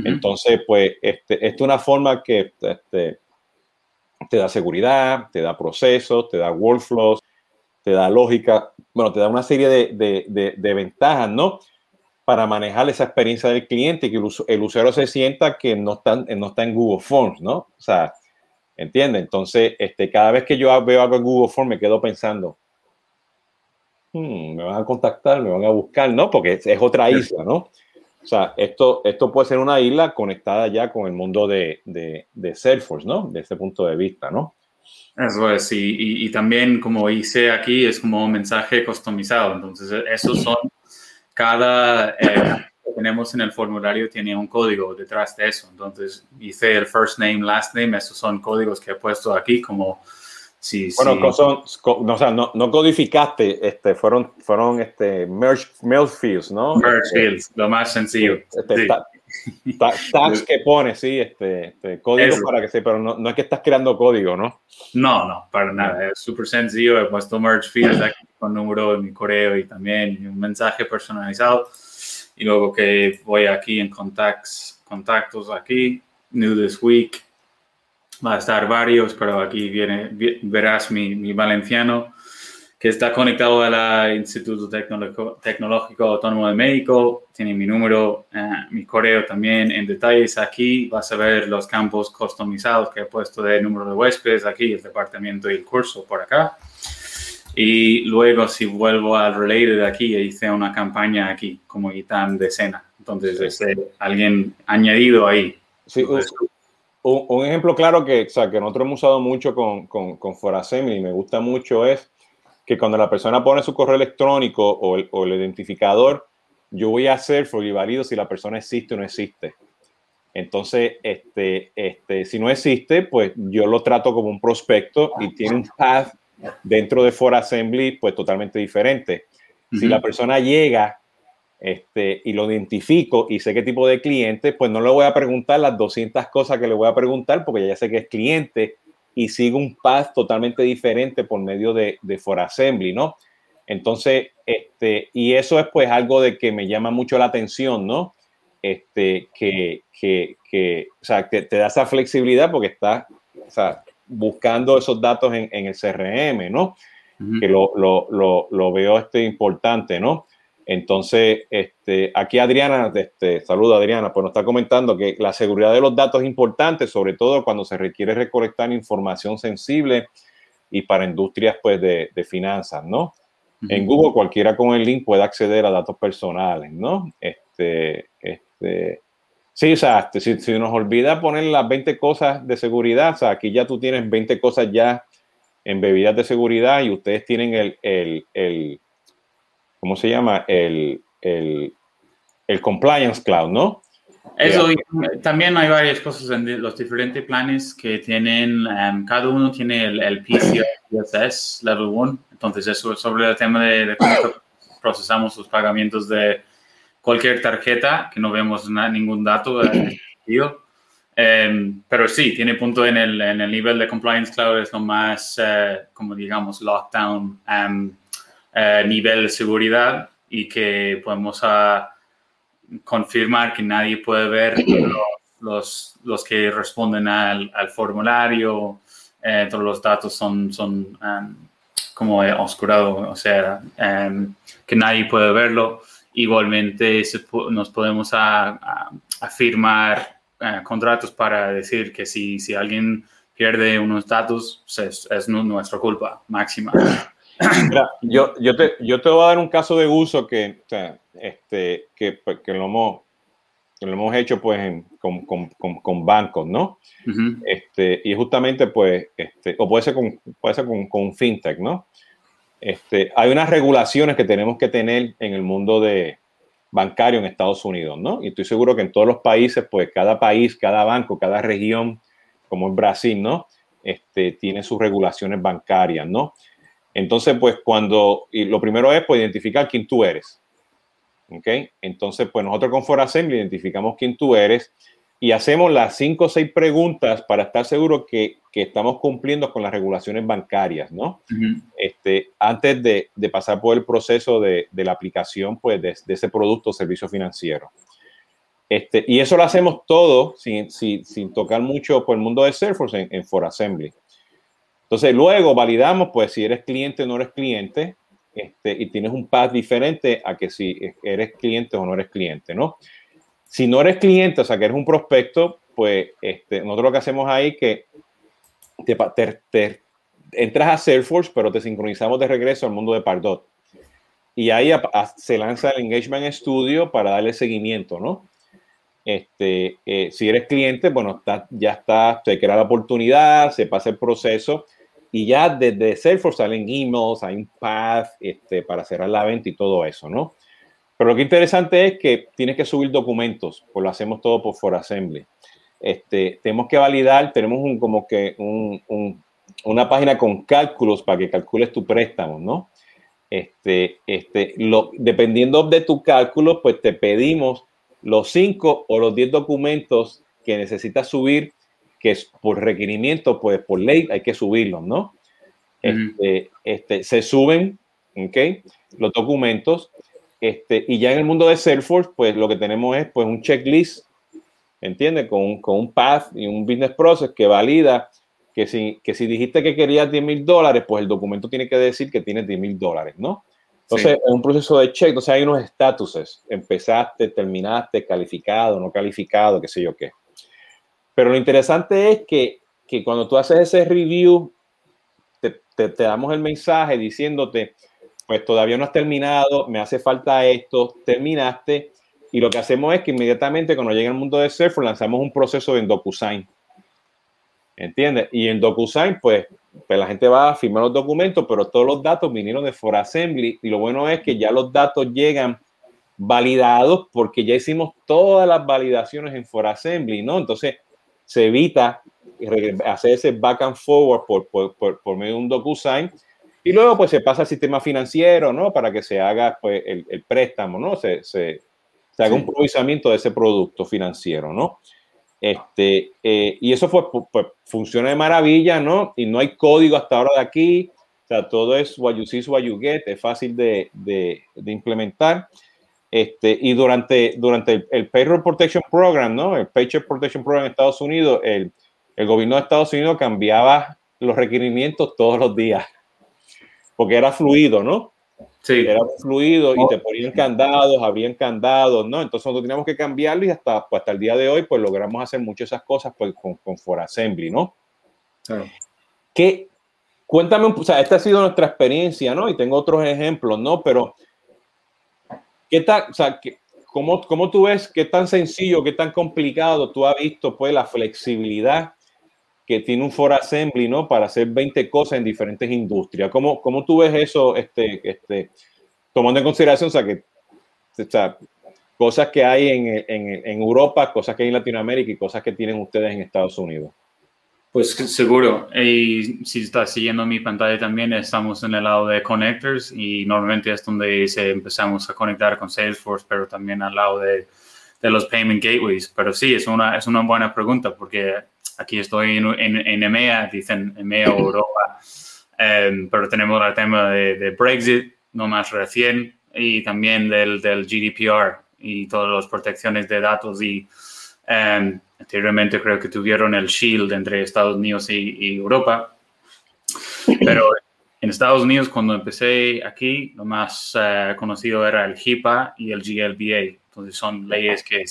Entonces, pues, este, esto es una forma que este, te da seguridad, te da procesos, te da workflows, te da lógica, bueno, te da una serie de, de, de, de ventajas, ¿no? para manejar esa experiencia del cliente y que el, usuario se sienta que no está, no está en Google Forms, ¿no? O sea, ¿entiende? Entonces, este, cada vez que yo veo algo en Google Forms me quedo pensando, hmm, me van a contactar, me van a buscar, ¿no? Porque es, otra isla, ¿no? O sea, esto, esto puede ser una isla conectada ya con el mundo de, de, de Salesforce, ¿no? De ese punto de vista, ¿no? Eso es, y, y, también como hice aquí, es como un mensaje customizado. Entonces, esos son cada eh, que tenemos en el formulario tiene un código detrás de eso. Entonces hice el first name, last name, esos son códigos que he puesto aquí como si... Bueno, Son, no, o sea, no, no, codificaste, este, fueron, fueron este, merge, fields, ¿no? Merge este, fields, lo más sencillo. Este, tags que pones, sí, este, este código para que se, pero no, no, es que estás creando código, ¿no? No, no, para nada, es súper sencillo, he puesto merge fields aquí con número de mi correo y también un mensaje personalizado. Y luego que voy aquí en contacts, contactos aquí, New This Week, va a estar varios, pero aquí viene, verás mi, mi valenciano que está conectado al Instituto Tecnológico, Autónomo de México, tiene mi número, eh, mi correo también en detalles aquí, vas a ver los campos customizados que he puesto de número de huéspedes aquí, el departamento y el curso por acá. Y luego si vuelvo al related aquí, hice una campaña aquí como ITAM de cena. Entonces, este, alguien añadido ahí. Sí, un, ejemplo claro que, o sea, que nosotros hemos usado mucho con, con, con y me gusta mucho es que cuando la persona pone su correo electrónico o el, o el identificador, yo voy a hacer y valido si la persona existe o no existe. Entonces, este, este, si no existe, pues yo lo trato como un prospecto y tiene un path dentro de For Assembly, pues totalmente diferente. Si la persona llega este, y lo identifico y sé qué tipo de cliente, pues no le voy a preguntar las 200 cosas que le voy a preguntar porque ya sé que es cliente y sigo un path totalmente diferente por medio de, de For Assembly, ¿no? Entonces, este, y eso es pues algo de que me llama mucho la atención, ¿no? Este, que, que, que o sea, que te da esa flexibilidad porque está, o sea, buscando esos datos en, en el CRM, ¿no? Que lo, lo, lo, lo, veo este importante, ¿no? Entonces, este, aquí Adriana, este, saluda Adriana, pues nos está comentando que la seguridad de los datos es importante, sobre todo cuando se requiere recolectar información sensible y para industrias pues de, de finanzas, ¿no? En Google cualquiera con el link puede acceder a datos personales, ¿no? Este, este, Sí, o sea, si, si, nos olvida poner las 20 cosas de seguridad, o sea, aquí ya tú tienes 20 cosas ya en bebidas de seguridad y ustedes tienen el, el, el ¿cómo se llama? El, el, el Compliance Cloud, ¿no? Eso, también hay varias cosas en los diferentes planes que tienen, um, cada uno tiene el, el PCI DSS Level 1, entonces eso es sobre el tema de, de cómo procesamos los pagamientos de cualquier tarjeta, que no vemos ningún dato em, pero sí, tiene punto en el, en el, nivel de compliance cloud, es lo más, eh, como digamos, lockdown um, nivel de seguridad y que podemos uh, confirmar que nadie puede ver los, los, que responden al, al formulario, eh, todos los datos son, son um, como oscurados, o sea, um, que nadie puede verlo igualmente nos podemos a, firmar eh, contratos para decir que si, si alguien pierde unos datos, pues es, nuestra culpa máxima. Yo, yo, te, yo te voy a dar un caso de uso que, este, que, pues, que, lo hemos, que lo hemos hecho pues con, con, con, bancos, ¿no? este, y justamente pues, este, o puede ser con, puede ser con, con fintech, ¿no? Este, hay unas regulaciones que tenemos que tener en el mundo de bancario en Estados Unidos, ¿no? Y estoy seguro que en todos los países, pues cada país, cada banco, cada región, como en Brasil, ¿no? Este, tiene sus regulaciones bancarias, ¿no? Entonces, pues cuando, y lo primero es pues identificar quién tú eres, ¿ok? Entonces, pues nosotros con For Assembly identificamos quién tú eres y hacemos las cinco o seis preguntas para estar seguros que, que, estamos cumpliendo con las regulaciones bancarias, ¿no? este, antes de, de, pasar por el proceso de, de la aplicación, pues, de, de, ese producto o servicio financiero. Este, y eso lo hacemos todo sin, sin, sin tocar mucho por el mundo de Salesforce en, en For Assembly. Entonces, luego validamos, pues, si eres cliente o no eres cliente, este, y tienes un path diferente a que si eres cliente o no eres cliente, ¿no? Si no eres cliente, o sea, que eres un prospecto, pues este, nosotros lo que hacemos ahí es que te, entras a Salesforce, pero te sincronizamos de regreso al mundo de Pardot. Y ahí se lanza el Engagement Studio para darle seguimiento, ¿no? Este, eh, si eres cliente, bueno, está, ya está, se crea la oportunidad, se pasa el proceso y ya desde Salesforce salen emails, hay un path este, para cerrar la venta y todo eso, ¿no? Pero lo que interesante es que tienes que subir documentos, pues lo hacemos todo por For Assembly. Este, tenemos que validar, tenemos un, como que un, un, una página con cálculos para que calcules tu préstamo, ¿no? Este, este, lo, dependiendo de tu cálculo, pues te pedimos los cinco o los diez documentos que necesitas subir, que es por requerimiento, pues por ley hay que subirlos, ¿no? Este, este, se suben, ¿ok? Los documentos este, y ya en el mundo de Salesforce, pues lo que tenemos es pues un checklist, ¿entiendes? Con, con un path y un business process que valida que si, que si dijiste que querías 10 mil dólares, pues el documento tiene que decir que tienes 10 mil dólares, ¿no? Entonces, es un proceso de check, entonces hay unos estatuses, empezaste, terminaste, calificado, no calificado, qué sé yo qué. Pero lo interesante es que, que cuando tú haces ese review, te, te, damos el mensaje diciéndote, pues todavía no has terminado, me hace falta esto, terminaste. Y lo que hacemos es que inmediatamente cuando llega el mundo de Salesforce lanzamos un proceso en DocuSign. ¿Entiendes? Y en DocuSign, pues, pues la gente va a firmar los documentos, pero todos los datos vinieron de ForAssembly. Y lo bueno es que ya los datos llegan validados porque ya hicimos todas las validaciones en ForAssembly, ¿no? Entonces se evita hacer ese back and forward por, por, por, por medio de un DocuSign y luego pues se pasa al sistema financiero, ¿no? Para que se haga pues el, el préstamo, ¿no? Se, se, se haga un procesamiento de ese producto financiero, ¿no? Este, eh, y eso fue, pues, funciona de maravilla, ¿no? Y no hay código hasta ahora de aquí. O sea, todo es what you see, what you get, es fácil de, de, de implementar. Este, y durante, durante el, el, Payroll Protection Program, ¿no? El Paycheck Protection Program en Estados Unidos, el, el gobierno de Estados Unidos cambiaba los requerimientos todos los días porque era fluido, ¿no? Sí. Era fluido y te ponían candados, habían candados, ¿no? Entonces nosotros teníamos que cambiarlo y hasta, pues, hasta el día de hoy, pues logramos hacer muchas de esas cosas pues, con, con For Assembly, ¿no? Claro. ¿Qué, cuéntame, o sea, esta ha sido nuestra experiencia, ¿no? Y tengo otros ejemplos, ¿no? Pero, ¿qué tal, o sea, qué, cómo, cómo tú ves qué tan sencillo, qué tan complicado tú has visto, pues, la flexibilidad que tiene un for assembly. Para hacer 20 cosas en diferentes industrias. ¿Cómo, cómo tú ves eso, este, este, tomando en consideración, o sea, que, o cosas que hay en, en, en, Europa, cosas que hay en Latinoamérica y cosas que tienen ustedes en Estados Unidos? Pues seguro. Y si estás siguiendo mi pantalla también, estamos en el lado de connectors y normalmente es donde se empezamos a conectar con Salesforce, pero también al lado de, de los payment gateways. Pero sí, es una, es una buena pregunta porque aquí estoy en, en, EMEA, dicen EMEA o Europa, em, pero tenemos el tema de, Brexit, no más recién, y también del, del, GDPR y todas las protecciones de datos y um, anteriormente creo que tuvieron el shield entre Estados Unidos y, Europa, pero en Estados Unidos, cuando empecé aquí, lo más eh, conocido era el HIPAA y el GLBA. Entonces son leyes que,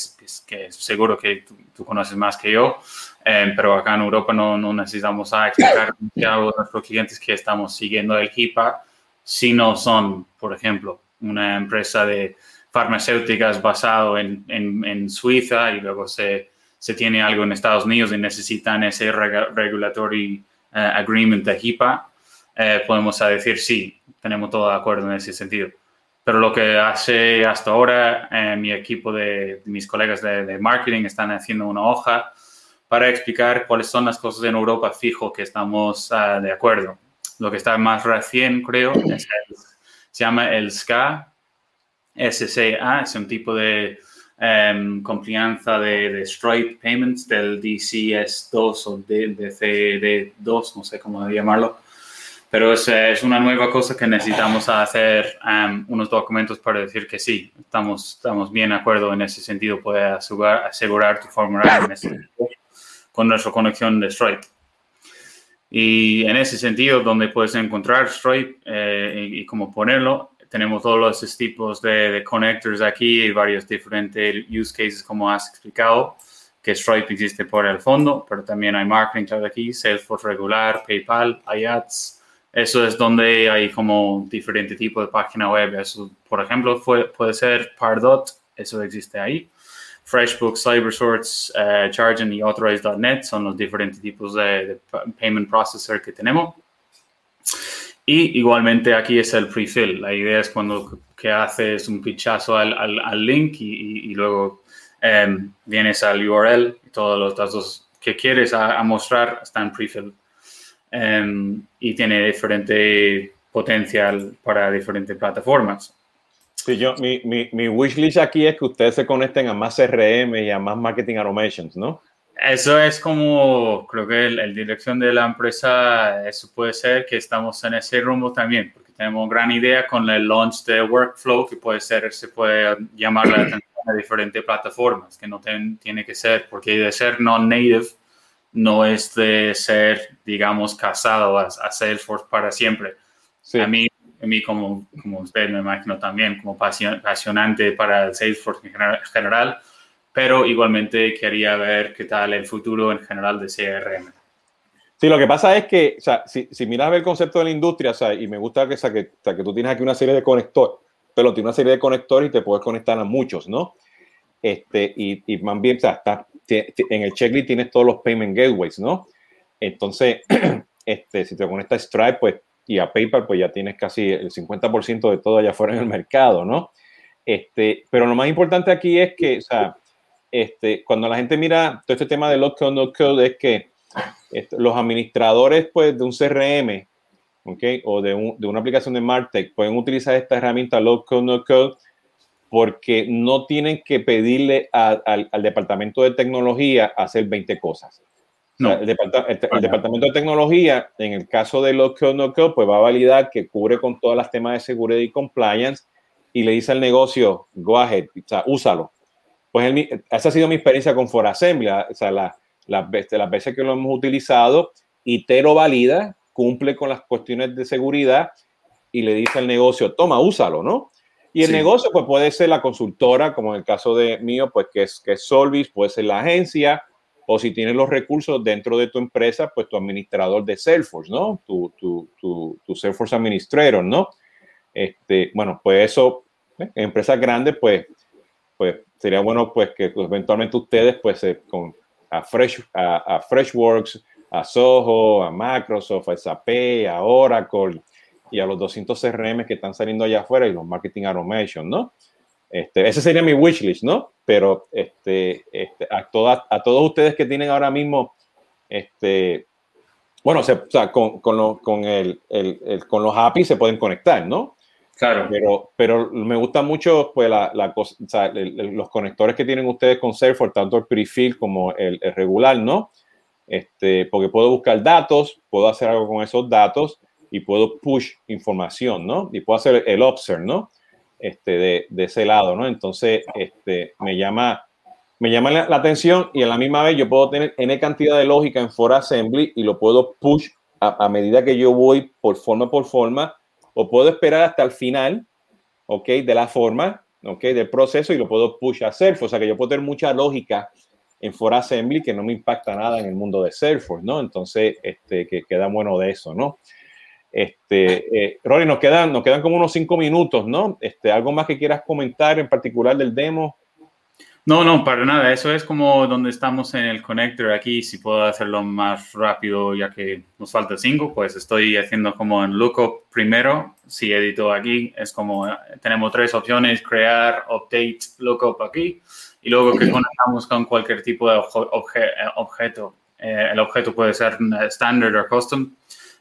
que, seguro que tú, conoces más que yo, eh, pero acá en Europa no, no necesitamos explicar a nuestros clientes que estamos siguiendo el HIPAA si no son, por ejemplo, una empresa de farmacéuticas basado en, en, Suiza y luego se, se, tiene algo en Estados Unidos y necesitan ese regulatory eh, agreement de HIPAA eh, podemos decir sí, tenemos todo de acuerdo en ese sentido. Pero lo que hace hasta ahora, eh, mi equipo de, mis colegas de, marketing están haciendo una hoja para explicar cuáles son las cosas en Europa fijo que estamos ah, de acuerdo. Lo que está más recién, creo, se llama el SCA, SCA, es un tipo de um, confianza de, de, Stripe Payments del DCS2 o DCD2, no sé cómo llamarlo pero es, es, una nueva cosa que necesitamos hacer um, unos documentos para decir que sí, estamos, estamos bien de acuerdo en ese sentido, puede asegurar, asegurar tu formulario con nuestra conexión de Stripe. Y en ese sentido, donde puedes encontrar Stripe eh, y, cómo ponerlo, tenemos todos los tipos de, de connectors aquí y varios diferentes use cases como has explicado que Stripe existe por el fondo, pero también hay Marketing Cloud aquí, Salesforce regular, PayPal, hay ads, eso es donde hay como diferente tipo de página web. Eso, por ejemplo, puede ser Pardot, eso existe ahí. FreshBooks, CyberSource, uh, Charging y Authorize.net son los diferentes tipos de, payment processor que tenemos. Y igualmente aquí es el prefill. La idea es cuando que haces un pichazo al, al, link y, y, luego em, vienes al URL y todos los datos que quieres a, a mostrar están prefill. Em, y tiene diferente potencial para diferentes plataformas. Sí, yo, mi, mi, mi wishlist aquí es que ustedes se conecten a más CRM y a más marketing automations, ¿no? Eso es como, creo que el, dirección de la empresa, eso puede ser que estamos en ese rumbo también, porque tenemos gran idea con el launch de Workflow, que puede ser, se puede llamar la atención a diferentes plataformas, que no tiene que ser, porque de ser non-native, no es de ser, digamos, casado a, Salesforce para siempre. A mí, a mí como, como usted me imagino también, como apasionante para Salesforce en general, pero igualmente quería ver qué tal el futuro en general de CRM. Sí, lo que pasa es que, o sea, si, si miras el concepto de la industria, o sea, y me gusta que, que, que tú tienes aquí una serie de conectores, pero tienes una serie de conectores y te puedes conectar a muchos, ¿no? Este, y, y más bien, o sea, está en el checklist tienes todos los payment gateways, ¿no? Entonces, este, si te conectas a Stripe pues, y a PayPal, pues ya tienes casi el 50% de todo allá afuera en el mercado, ¿no? Este, pero lo más importante aquí es que, o sea, este, cuando la gente mira todo este tema de low code, no code, es que este, los administradores pues, de un CRM ¿okay? o de, un, de, una aplicación de MarTech pueden utilizar esta herramienta low code, no code porque no tienen que pedirle al, departamento de tecnología hacer 20 cosas. el, departamento de tecnología, en el caso de lo que no pues va a validar que cubre con todas las temas de seguridad y compliance y le dice al negocio, go ahead, o sea, úsalo. Pues esa ha sido mi experiencia con For Assembly, o sea, la, las veces que lo hemos utilizado y te lo valida, cumple con las cuestiones de seguridad y le dice al negocio, toma, úsalo, ¿no? Y el negocio pues puede ser la consultora, como en el caso de mío, pues que es, que es Solvis, puede ser la agencia, o si tienes los recursos dentro de tu empresa, pues tu administrador de Salesforce, ¿no? Tu, tu, tu, tu Salesforce Administrator, ¿no? Este, bueno, pues eso, ¿eh? en empresas grandes, pues, pues sería bueno pues que eventualmente ustedes, pues, con, a, Fresh, a, Freshworks, a Soho, a Microsoft, a SAP, a Oracle, y a los 200 CRM que están saliendo allá afuera y los marketing automation, ¿no? Este, ese sería mi wishlist, ¿no? Pero este, este, a, todas, a todos ustedes que tienen ahora mismo, este, bueno, con, con, el, con los API se pueden conectar, ¿no? Claro. Pero, pero me gusta mucho pues, la, la o los conectores que tienen ustedes con Salesforce, tanto el prefill como el, regular, ¿no? Este, porque puedo buscar datos, puedo hacer algo con esos datos y puedo push información, ¿no? Y puedo hacer el observe, ¿no? Este, de, de ese lado, ¿no? Entonces, este, me llama, me llama la, atención y a la misma vez yo puedo tener N cantidad de lógica en For Assembly y lo puedo push a, medida que yo voy por forma por forma, o puedo esperar hasta el final, ¿ok? De la forma, ¿ok? Del proceso y lo puedo push a Salesforce. O sea que yo puedo tener mucha lógica en For Assembly que no me impacta nada en el mundo de Salesforce, ¿no? Entonces, este, que queda bueno de eso, ¿no? Este, eh, Rory, nos quedan, nos quedan como unos cinco minutos, ¿no? Este, ¿Algo más que quieras comentar en particular del demo? No, no, para nada. Eso es como donde estamos en el connector aquí. Si puedo hacerlo más rápido, ya que nos falta cinco, pues estoy haciendo como en lookup primero. Si edito aquí, es como tenemos tres opciones: crear, update, lookup aquí. Y luego que conectamos con cualquier tipo de objeto. Eh, el objeto puede ser standard o custom.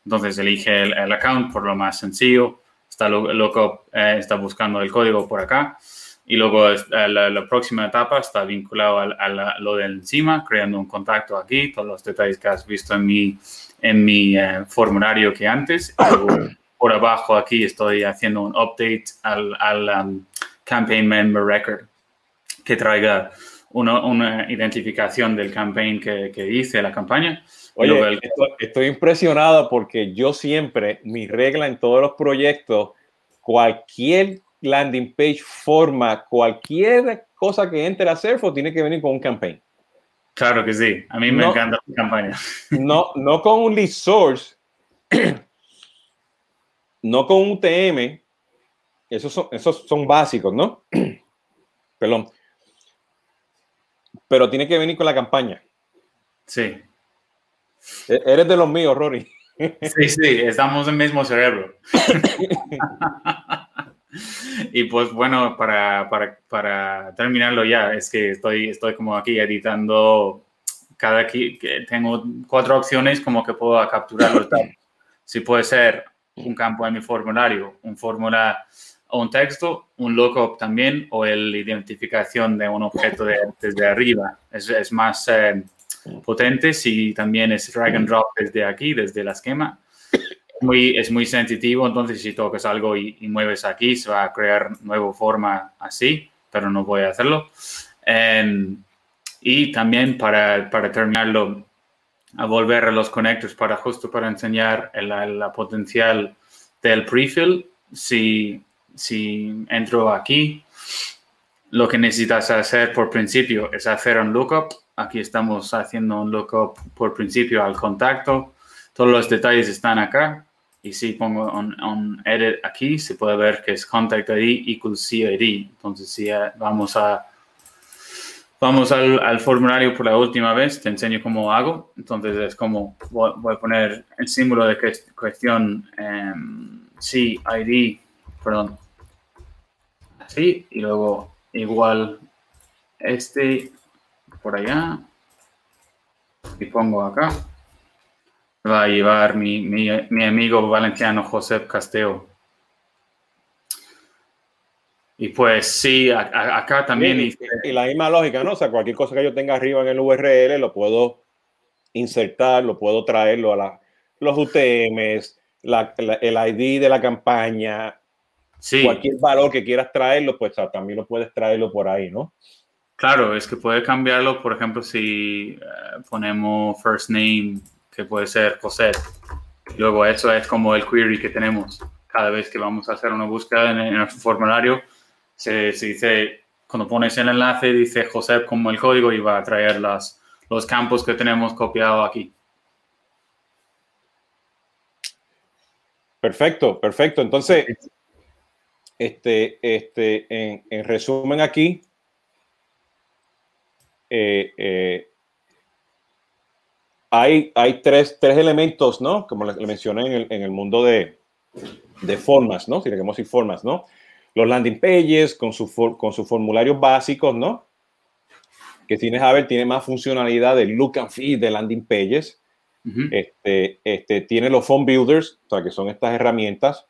Entonces elige el, account por lo más sencillo. Está lookup, eh, está buscando el código por acá y luego eh, la, próxima etapa está vinculado a, lo de encima, creando un contacto aquí, todos los detalles que has visto en mi, en mi eh, formulario que antes. por abajo aquí estoy haciendo un update al, al um, Campaign Member Record que traiga una, una identificación del campaign que, que hice, la campaña. Oye, estoy impresionado porque yo siempre, mi regla en todos los proyectos, cualquier landing page, forma, cualquier cosa que entre a Salesforce tiene que venir con un campaign. Claro que sí, a mí me encanta la campaña. No, no con un lead source, no con un UTM, esos son, esos son básicos, ¿no? Perdón. Pero tiene que venir con la campaña. Sí. E-, eres de los míos, Rory. Sí, sí, estamos en el mismo cerebro. Y pues bueno, para, para, para, terminarlo ya, es que estoy, estoy como aquí editando cada que tengo cuatro opciones como que puedo capturar los datos. Si puede ser un campo en mi formulario, un fórmula o un texto, un lookup también, o la identificación de un objeto desde arriba. Es, es más eh, potente si también es drag and drop desde aquí, desde la esquema muy, es muy sensitivo, entonces si tocas algo y, mueves aquí, se va a crear nueva forma así, pero no voy a hacerlo. Em, y también para, para, terminarlo, a volver a los conectores para justo para enseñar la, potencial del prefill. Si, si entro aquí, lo que necesitas hacer por principio es hacer un lookup. Aquí estamos haciendo un lookup por principio al contacto. Todos los detalles están acá. Y si pongo un, edit aquí, se puede ver que es contact ID equals CID. Entonces, si vamos a vamos al, formulario por la última vez, te enseño cómo hago. Entonces, es como voy, a poner el símbolo de cuestión um, CID, perdón, así, y luego igual este por allá y pongo acá va a llevar mi, mi, mi amigo valenciano José Casteo. Y pues sí, acá también. y, la misma lógica, ¿no? O sea, cualquier cosa que yo tenga arriba en el URL lo puedo insertar, lo puedo traerlo a la, los UTMs, la, el ID de la campaña, sí. cualquier valor que quieras traerlo, pues también lo puedes traerlo por ahí, ¿no? Claro, es que puede cambiarlo, por ejemplo, si eh, ponemos first name que puede ser José. Luego eso es como el query que tenemos cada vez que vamos a hacer una búsqueda en, nuestro formulario. Se, dice, cuando pones el enlace, dice José como el código y va a traer las, los campos que tenemos copiado aquí. Perfecto, perfecto. Entonces, este, este, en, resumen aquí, eh, eh, hay, hay tres, tres, elementos, ¿no? Como le, mencioné en el, en el, mundo de, de formas, ¿no? Si le queremos decir formas, ¿no? Los landing pages con, su con sus formularios básicos, ¿no? Que tienes a ver, tiene más funcionalidad de look and feel de landing pages. este, este, tiene los phone builders, o sea, que son estas herramientas,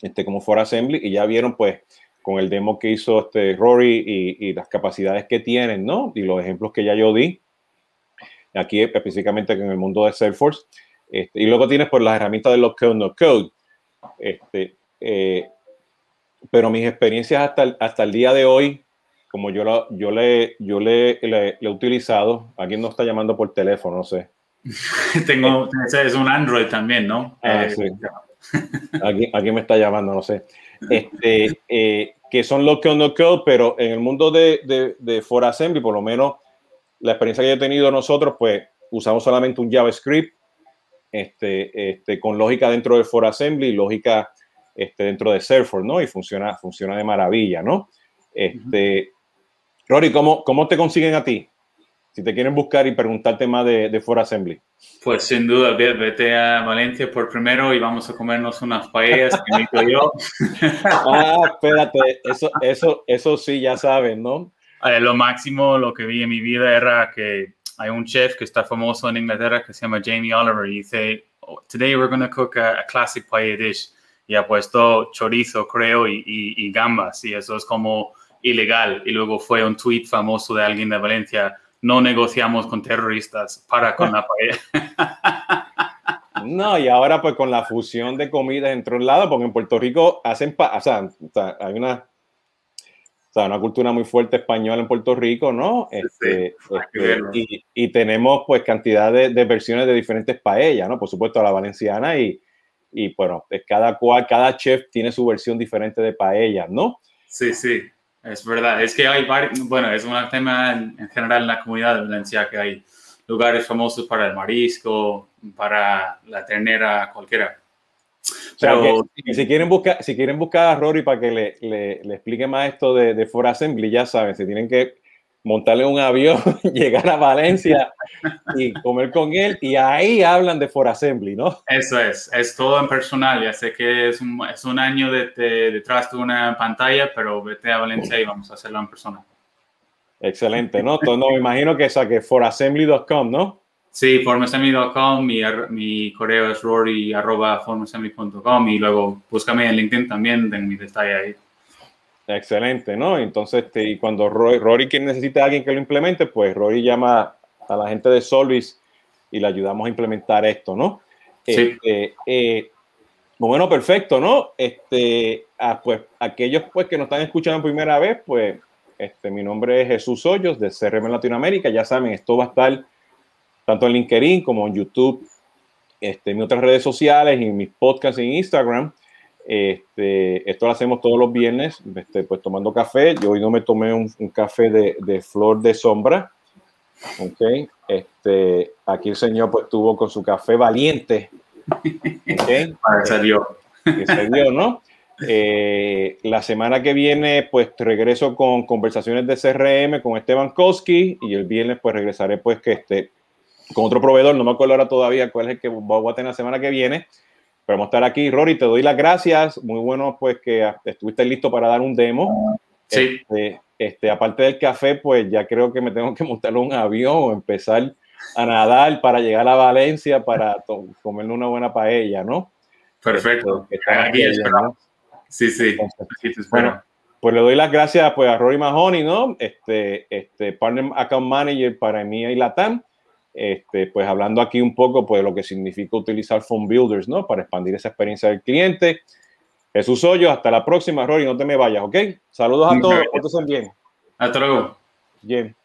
este, como For Assembly, y ya vieron, pues, con el demo que hizo este Rory y, y las capacidades que tienen, ¿no? Y los ejemplos que ya yo di, aquí específicamente en el mundo de Salesforce. Este, y luego tienes por pues, las herramientas de los code, no code. Este, eh, pero mis experiencias hasta el, hasta el día de hoy, como yo, lo, yo, le, yo le, le, he utilizado, alguien nos está llamando por teléfono, no sé. Tengo, es un Android también, ¿no? Ah, Eh, Aquí, aquí me está llamando, no sé. Este, eh, que son los que no code, pero en el mundo de, de, de For Assembly, por lo menos la experiencia que yo he tenido nosotros, pues usamos solamente un JavaScript este, este, con lógica dentro de For Assembly y lógica este, dentro de Salesforce, ¿no? Y funciona, funciona de maravilla, ¿no? Este, Rory, ¿cómo, ¿cómo te consiguen a ti? Si te quieren buscar y preguntarte más de, de For Assembly. Pues sin duda, ve- vete a Valencia por primero y vamos a comernos unas paellas que me hizo yo. Ah, espérate, eso, eso, eso sí, ya saben, ¿no? Eh, lo máximo, lo que vi en mi vida era que hay un chef que está famoso en Inglaterra que se llama Jamie Oliver y dice, "Oh, today we're going to cook a, a classic paella dish. Y ha puesto chorizo, creo, y, y- y gambas. Y eso es como ilegal. Y luego fue un tweet famoso de alguien de Valencia, no negociamos con terroristas, para con la paella. No, y ahora pues con la fusión de comidas entre un lado, porque en Puerto Rico hacen, pa- o sea, hay una, o sea, una cultura muy fuerte española en Puerto Rico, ¿no? Este, que este, verlo. y, y tenemos pues cantidad de, de versiones de diferentes paellas, ¿no? Por supuesto la valenciana y, y bueno, cada cual, cada chef tiene su versión diferente de paellas, ¿no? Sí, sí, es verdad. Es que hay varios, bueno, es un tema en, en general en la comunidad de Valencia que hay lugares famosos para el marisco, para la ternera, cualquiera. O sea, Pero que si, quieren buscar, si quieren buscar a Rory para que le, le, le explique más esto de, de For Assembly, ya saben, si tienen que montarle un avión, llegar a Valencia y comer con él, y ahí hablan de For Assembly, ¿no? eso es, es todo en personal. Ya sé que es un, es un año de, de- detrás de una pantalla, pero vete a Valencia y vamos a hacerlo en persona. Excelente, ¿no? Entonces, no, me imagino que, o sea, que forassembly.com, ¿no? Sí, formassembly.com, mi, correo es rory arroba y luego búscame en LinkedIn también, den mi detalle ahí. Excelente, ¿no? Entonces, este, y cuando Rory, Rory que necesita a alguien que lo implemente, pues Rory llama a la gente de Solvis y le ayudamos a implementar esto, ¿no? Sí. Este, eh, bueno, perfecto, ¿no? Este, ah, pues aquellos pues que nos están escuchando por primera vez, pues este, mi nombre es Jesús Hoyos de CRM Latinoamérica. Ya saben, esto va a estar tanto en LinkedIn como en YouTube, este, en mis otras redes sociales y en mis podcasts en Instagram. Este, esto lo hacemos todos los viernes, este, pues tomando café. Yo hoy no me tomé un, un café de, de flor de sombra. Ok, este, aquí el señor pues tuvo con su café valiente. Ok, Para ser yo. que dio, ¿no? Eh, la semana que viene, pues regreso con conversaciones de CRM con Esteban Koski y el viernes, pues regresaré, pues que esté con otro proveedor. No me acuerdo ahora todavía cuál es el que voy a tener la semana que viene, pero vamos a estar aquí. Rory, te doy las gracias. Muy bueno, pues que estuviste listo para dar un demo. Sí. Este, este, aparte del café, pues ya creo que me tengo que montar un avión o empezar a nadar para llegar a Valencia para comerme una buena paella, ¿no? Perfecto. Este, Aquí esperamos. ¿no? Sí, sí. Entonces, Aquí te espero. Bueno, pues le doy las gracias pues, a Rory Mahoney, ¿no? Este, este Partner Account Manager para EMEA y LATAM. Este, pues hablando aquí un poco pues, de lo que significa utilizar Phone Builders, ¿no? Para expandir esa experiencia del cliente. Jesús Hoyos, hasta la próxima, Rory, no te me vayas, ¿ok? Saludos a todos, pórtense bien. Hasta luego. Bien.